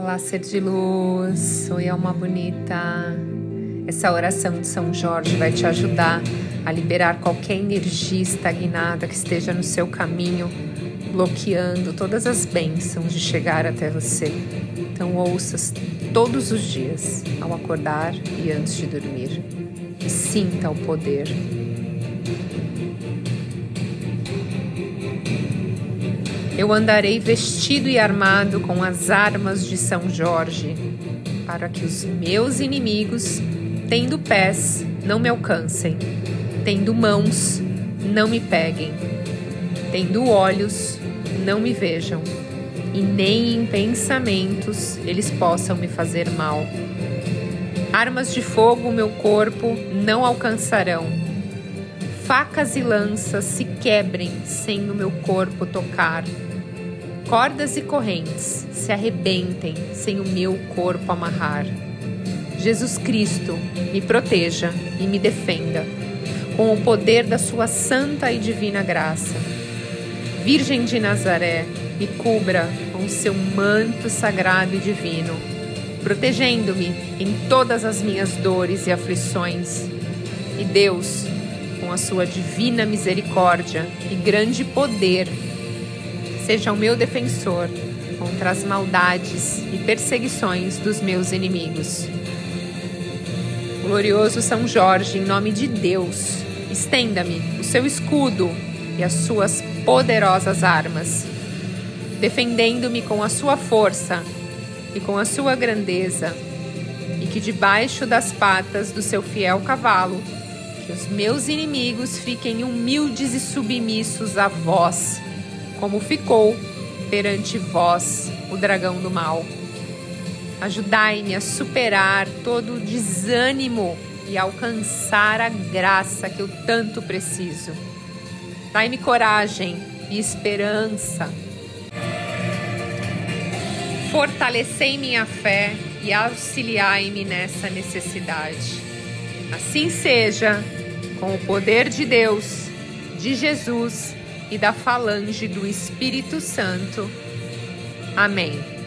Olá, ser de luz. Oi, alma bonita. Essa oração de São Jorge vai te ajudar a liberar qualquer energia estagnada que esteja no seu caminho, bloqueando todas as bênçãos de chegar até você. Então, ouça todos os dias, ao acordar e antes de dormir. E sinta o poder Eu andarei vestido e armado com as armas de São Jorge, para que os meus inimigos, tendo pés, não me alcancem, tendo mãos, não me peguem, tendo olhos, não me vejam, e nem em pensamentos eles possam me fazer mal. Armas de fogo meu corpo não alcançarão. Facas e lanças se quebrem sem o meu corpo tocar cordas e correntes se arrebentem sem o meu corpo amarrar. Jesus Cristo, me proteja e me defenda com o poder da sua santa e divina graça. Virgem de Nazaré, me cubra com seu manto sagrado e divino, protegendo-me em todas as minhas dores e aflições. E Deus, com a sua divina misericórdia e grande poder, seja o meu defensor contra as maldades e perseguições dos meus inimigos. Glorioso São Jorge, em nome de Deus, estenda-me o seu escudo e as suas poderosas armas, defendendo-me com a sua força e com a sua grandeza, e que debaixo das patas do seu fiel cavalo, que os meus inimigos fiquem humildes e submissos a vós como ficou perante vós o dragão do mal. Ajudai-me a superar todo o desânimo e alcançar a graça que eu tanto preciso. Dai-me coragem e esperança. Fortalecei minha fé e auxiliai-me nessa necessidade. Assim seja, com o poder de Deus, de Jesus e da falange do Espírito Santo. Amém.